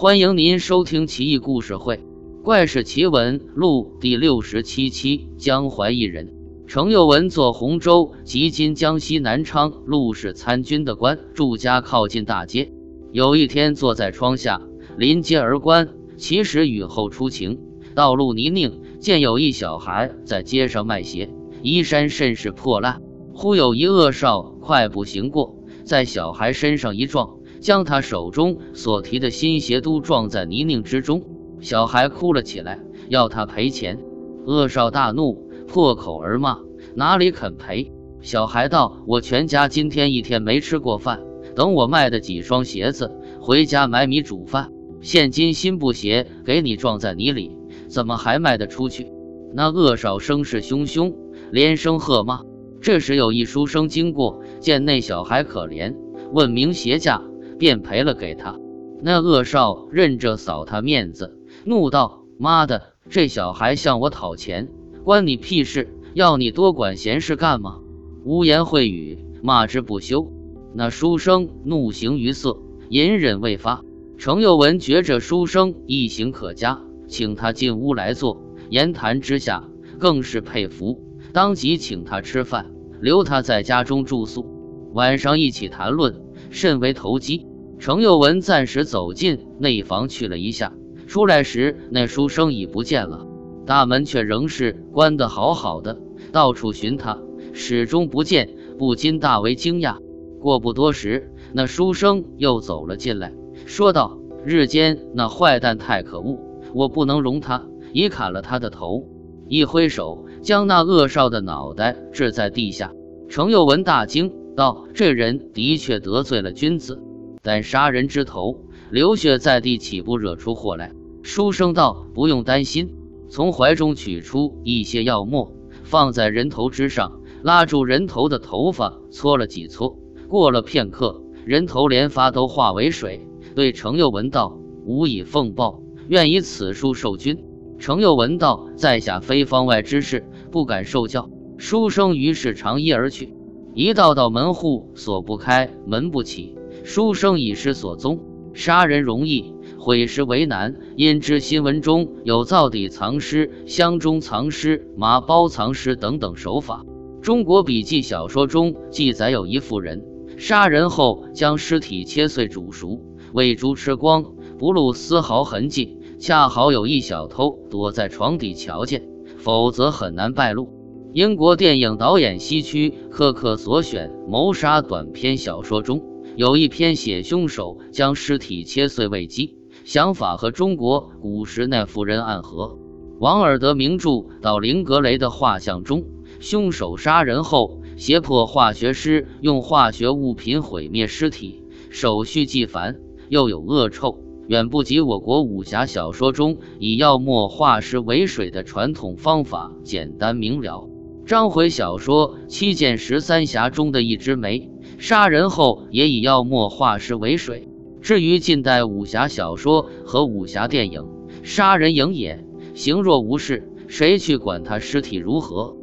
欢迎您收听《奇异故事会·怪事奇闻录》第六十七期。江淮一人，程又文做洪州及今江西南昌陆氏参军的官，住家靠近大街。有一天，坐在窗下临街而观，其实雨后初晴，道路泥泞，见有一小孩在街上卖鞋，衣衫甚是破烂。忽有一恶少快步行过，在小孩身上一撞，将他手中所提的新鞋都撞在泥泞之中。小孩哭了起来，要他赔钱。恶少大怒，破口而骂：“哪里肯赔？”小孩道：“我全家今天一天没吃过饭，等我卖的几双鞋子回家买米煮饭，现今新布鞋给你撞在泥里，怎么还卖得出去？”那恶少声势汹汹，连声喝骂。这时有一书生经过，见那小孩可怜，问明鞋价，便赔了给他。那恶少认着扫他面子，怒道：“妈的，这小孩向我讨钱，关你屁事！要你多管闲事干嘛？”污言秽语，骂之不休。那书生怒形于色，隐忍未发。程又文觉着书生一行可嘉，请他进屋来坐，言谈之下更是佩服。当即请他吃饭，留他在家中住宿，晚上一起谈论，甚为投机。程又文暂时走进内房去了一下，出来时那书生已不见了，大门却仍是关得好好的，到处寻他，始终不见，不禁大为惊讶。过不多时，那书生又走了进来，说道：“日间那坏蛋太可恶，我不能容他，已砍了他的头。”一挥手。将那恶少的脑袋掷在地下，程又文大惊道：“这人的确得罪了君子，但杀人之头，流血在地，岂不惹出祸来？”书生道：“不用担心。”从怀中取出一些药末，放在人头之上，拉住人头的头发，搓了几搓。过了片刻，人头连发都化为水，对程又文道：“吾以奉报，愿以此书受君。”程又闻道：“在下非方外之事，不敢受教。”书生于是长揖而去。一道道门户锁不开，门不起。书生已失所踪。杀人容易，毁尸为难。因知新闻中有灶底藏尸、箱中藏尸、麻包藏尸等等手法。中国笔记小说中记载有一妇人，杀人后将尸体切碎煮熟，喂猪吃光，不露丝毫痕迹。恰好有一小偷躲在床底瞧见，否则很难败露。英国电影导演西区柯克所选谋杀短篇小说中有一篇写凶手将尸体切碎喂鸡，想法和中国古时那妇人暗合。王尔德名著《到林格雷的画像》中，凶手杀人后胁迫化学师用化学物品毁灭尸体，手续既繁又有恶臭。远不及我国武侠小说中以药墨化尸为水的传统方法简单明了。章回小说《七剑十三侠》中的一枝梅，杀人后也以药墨化尸为水。至于近代武侠小说和武侠电影，杀人影也，形若无事，谁去管他尸体如何？